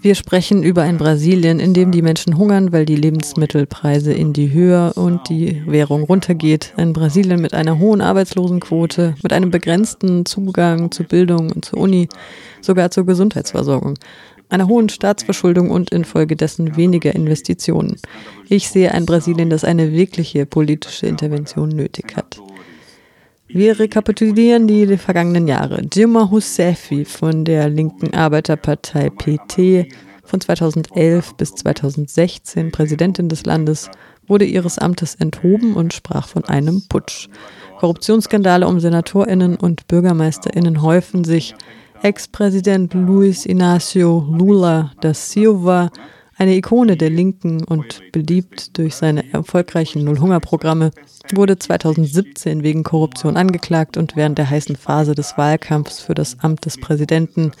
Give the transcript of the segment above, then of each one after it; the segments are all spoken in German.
Wir sprechen über ein Brasilien, in dem die Menschen hungern, weil die Lebensmittelpreise in die Höhe und die Währung runtergeht. Ein Brasilien mit einer hohen Arbeitslosenquote, mit einem begrenzten Zugang zu Bildung und zur Uni, sogar zur Gesundheitsversorgung einer hohen Staatsverschuldung und infolgedessen weniger Investitionen. Ich sehe ein Brasilien, das eine wirkliche politische Intervention nötig hat. Wir rekapitulieren die vergangenen Jahre. Dilma Rousseff von der linken Arbeiterpartei PT von 2011 bis 2016 Präsidentin des Landes, wurde ihres Amtes enthoben und sprach von einem Putsch. Korruptionsskandale um Senatorinnen und Bürgermeisterinnen häufen sich. Ex-Präsident Luis Inácio Lula da Silva eine Ikone der Linken und beliebt durch seine erfolgreichen Nullhungerprogramme, wurde 2017 wegen Korruption angeklagt und während der heißen Phase des Wahlkampfs für das Amt des Präsidenten,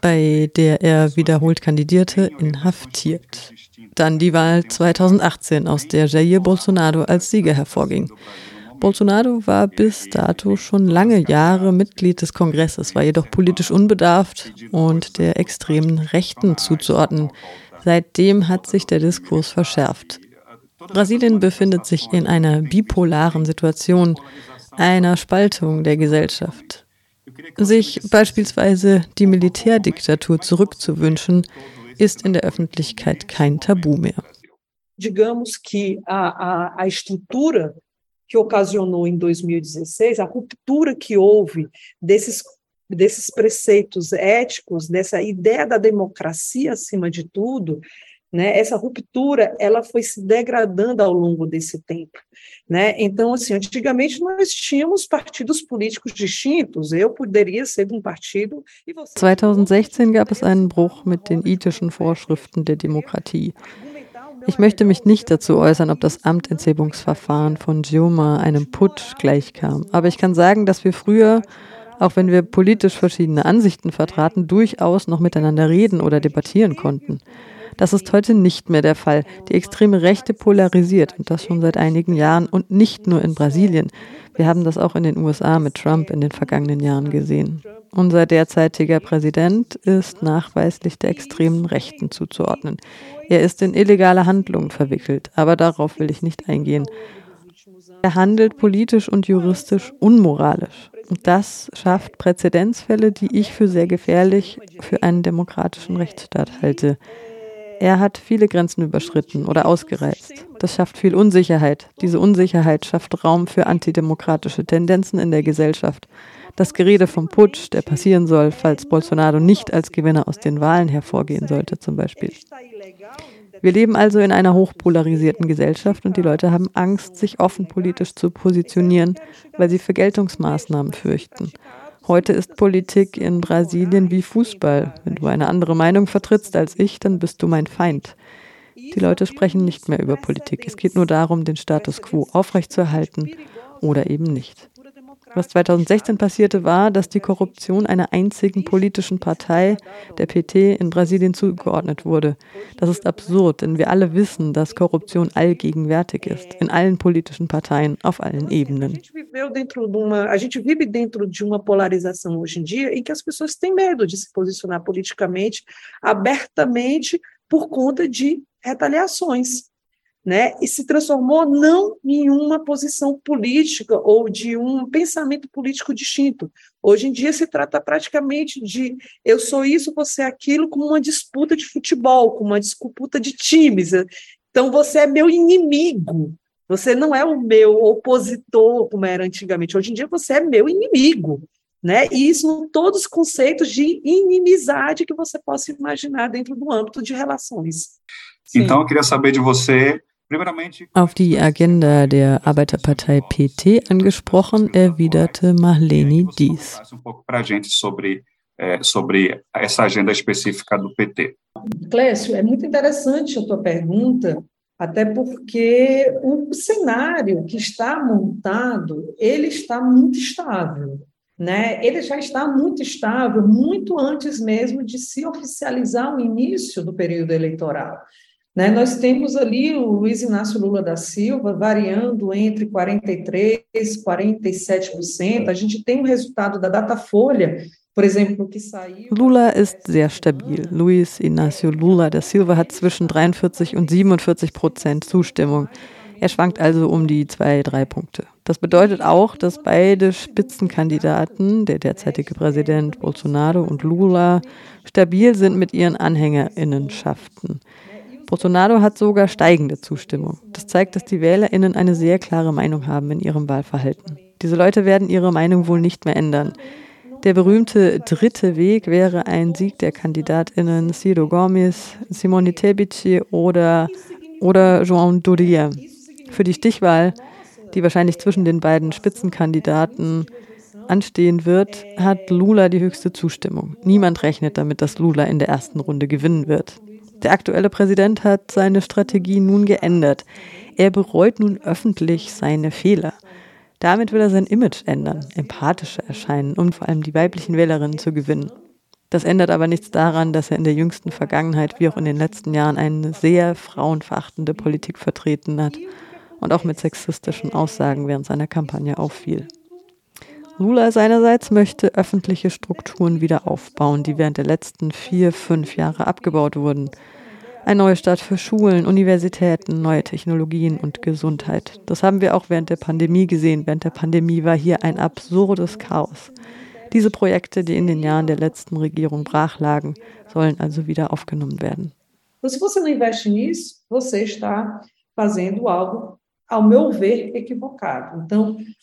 bei der er wiederholt kandidierte, inhaftiert. Dann die Wahl 2018, aus der Jair Bolsonaro als Sieger hervorging. Bolsonaro war bis dato schon lange Jahre Mitglied des Kongresses, war jedoch politisch unbedarft und der extremen Rechten zuzuordnen. Seitdem hat sich der Diskurs verschärft. Brasilien befindet sich in einer bipolaren Situation, einer Spaltung der Gesellschaft. Sich beispielsweise die Militärdiktatur zurückzuwünschen, ist in der Öffentlichkeit kein Tabu mehr. Digamos que a, a, a estrutura que ocasionou em 2016, a ruptura que houve desses desses preceitos éticos, dessa ideia da democracia acima de tudo, né, essa ruptura ela foi se degradando ao longo desse tempo. Né? Então, assim, antigamente nós tínhamos partidos políticos distintos. Eu poderia ser de um partido e você. 2016 gab es einen Bruch mit den ethischen Vorschriften der Demokratie. Ich möchte mich nicht dazu äußern, ob das Amtenthebungsverfahren von Dilma einem Putsch gleichkam. Aber ich kann sagen, dass wir früher auch wenn wir politisch verschiedene Ansichten vertraten, durchaus noch miteinander reden oder debattieren konnten. Das ist heute nicht mehr der Fall. Die extreme Rechte polarisiert und das schon seit einigen Jahren und nicht nur in Brasilien. Wir haben das auch in den USA mit Trump in den vergangenen Jahren gesehen. Unser derzeitiger Präsident ist nachweislich der extremen Rechten zuzuordnen. Er ist in illegale Handlungen verwickelt, aber darauf will ich nicht eingehen. Er handelt politisch und juristisch unmoralisch. Und das schafft Präzedenzfälle, die ich für sehr gefährlich für einen demokratischen Rechtsstaat halte. Er hat viele Grenzen überschritten oder ausgereizt. Das schafft viel Unsicherheit. Diese Unsicherheit schafft Raum für antidemokratische Tendenzen in der Gesellschaft. Das Gerede vom Putsch, der passieren soll, falls Bolsonaro nicht als Gewinner aus den Wahlen hervorgehen sollte, zum Beispiel. Wir leben also in einer hochpolarisierten Gesellschaft und die Leute haben Angst, sich offen politisch zu positionieren, weil sie Vergeltungsmaßnahmen fürchten. Heute ist Politik in Brasilien wie Fußball. Wenn du eine andere Meinung vertrittst als ich, dann bist du mein Feind. Die Leute sprechen nicht mehr über Politik. Es geht nur darum, den Status quo aufrechtzuerhalten oder eben nicht. Was 2016 passierte, war, dass die Korruption einer einzigen politischen Partei, der PT, in Brasilien zugeordnet wurde. Das ist absurd, denn wir alle wissen, dass Korruption allgegenwärtig ist, in allen politischen Parteien, auf allen Ebenen. A gente vive dentro de uma polarização hoje em dia em que as pessoas têm medo de se posicionar politicamente, abertamente, por conta de retaliações né, e se transformou não em uma posição política ou de um pensamento político distinto. Hoje em dia se trata praticamente de eu sou isso, você é aquilo, como uma disputa de futebol, como uma disputa de times. Então você é meu inimigo. Você não é o meu opositor, como era antigamente. Hoje em dia você é meu inimigo. Né? E isso são todos os conceitos de inimizade que você possa imaginar dentro do âmbito de relações. Sim. Então, eu queria saber de você Auf die Agenda der Arbeiterpartei PT angesprochen, erwiderte Marlene dies. sobre essa agenda específica do PT. Clécio, é muito interessante a tua pergunta, até porque o cenário que está montado, ele está muito estável. Né? Ele já está muito estável, muito antes mesmo de se oficializar o início do período eleitoral. Né? Nós temos ali o Luiz Inácio Lula da Silva variando entre 43% e 47%. A gente tem o resultado da Datafolha Lula ist sehr stabil. Luis Inácio Lula da Silva hat zwischen 43 und 47 Prozent Zustimmung. Er schwankt also um die zwei, drei Punkte. Das bedeutet auch, dass beide Spitzenkandidaten, der derzeitige Präsident Bolsonaro und Lula, stabil sind mit ihren Anhängerinnenschaften. Bolsonaro hat sogar steigende Zustimmung. Das zeigt, dass die Wählerinnen eine sehr klare Meinung haben in ihrem Wahlverhalten. Diese Leute werden ihre Meinung wohl nicht mehr ändern. Der berühmte dritte Weg wäre ein Sieg der KandidatInnen Ciro Gomes, Simone Tebici oder, oder João Doria. Für die Stichwahl, die wahrscheinlich zwischen den beiden Spitzenkandidaten anstehen wird, hat Lula die höchste Zustimmung. Niemand rechnet damit, dass Lula in der ersten Runde gewinnen wird. Der aktuelle Präsident hat seine Strategie nun geändert. Er bereut nun öffentlich seine Fehler. Damit will er sein Image ändern, empathischer erscheinen und vor allem die weiblichen Wählerinnen zu gewinnen. Das ändert aber nichts daran, dass er in der jüngsten Vergangenheit wie auch in den letzten Jahren eine sehr frauenverachtende Politik vertreten hat und auch mit sexistischen Aussagen während seiner Kampagne auffiel. Lula seinerseits möchte öffentliche Strukturen wieder aufbauen, die während der letzten vier, fünf Jahre abgebaut wurden. Ein Neustart für Schulen, Universitäten, neue Technologien und Gesundheit. Das haben wir auch während der Pandemie gesehen. Während der Pandemie war hier ein absurdes Chaos. Diese Projekte, die in den Jahren der letzten Regierung brach lagen, sollen also wieder aufgenommen werden. Se você não investe nisso, você está fazendo algo, ao meu ver,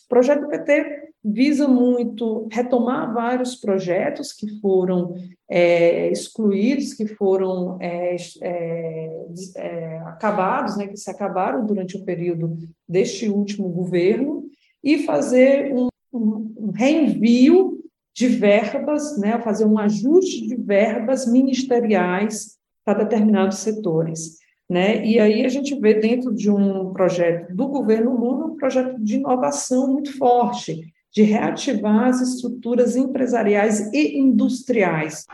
projeto PT visa muito retomar vários projetos que foram é, excluídos, que foram é, é, é, acabados, né, que se acabaram durante o período deste último governo, e fazer um, um, reenvio de verbas, né, fazer um ajuste de verbas ministeriais para determinados setores. Né? E aí a gente vê dentro de um projeto do governo Lula um projeto de inovação muito forte, de reativar as estruturas empresariais e industriais.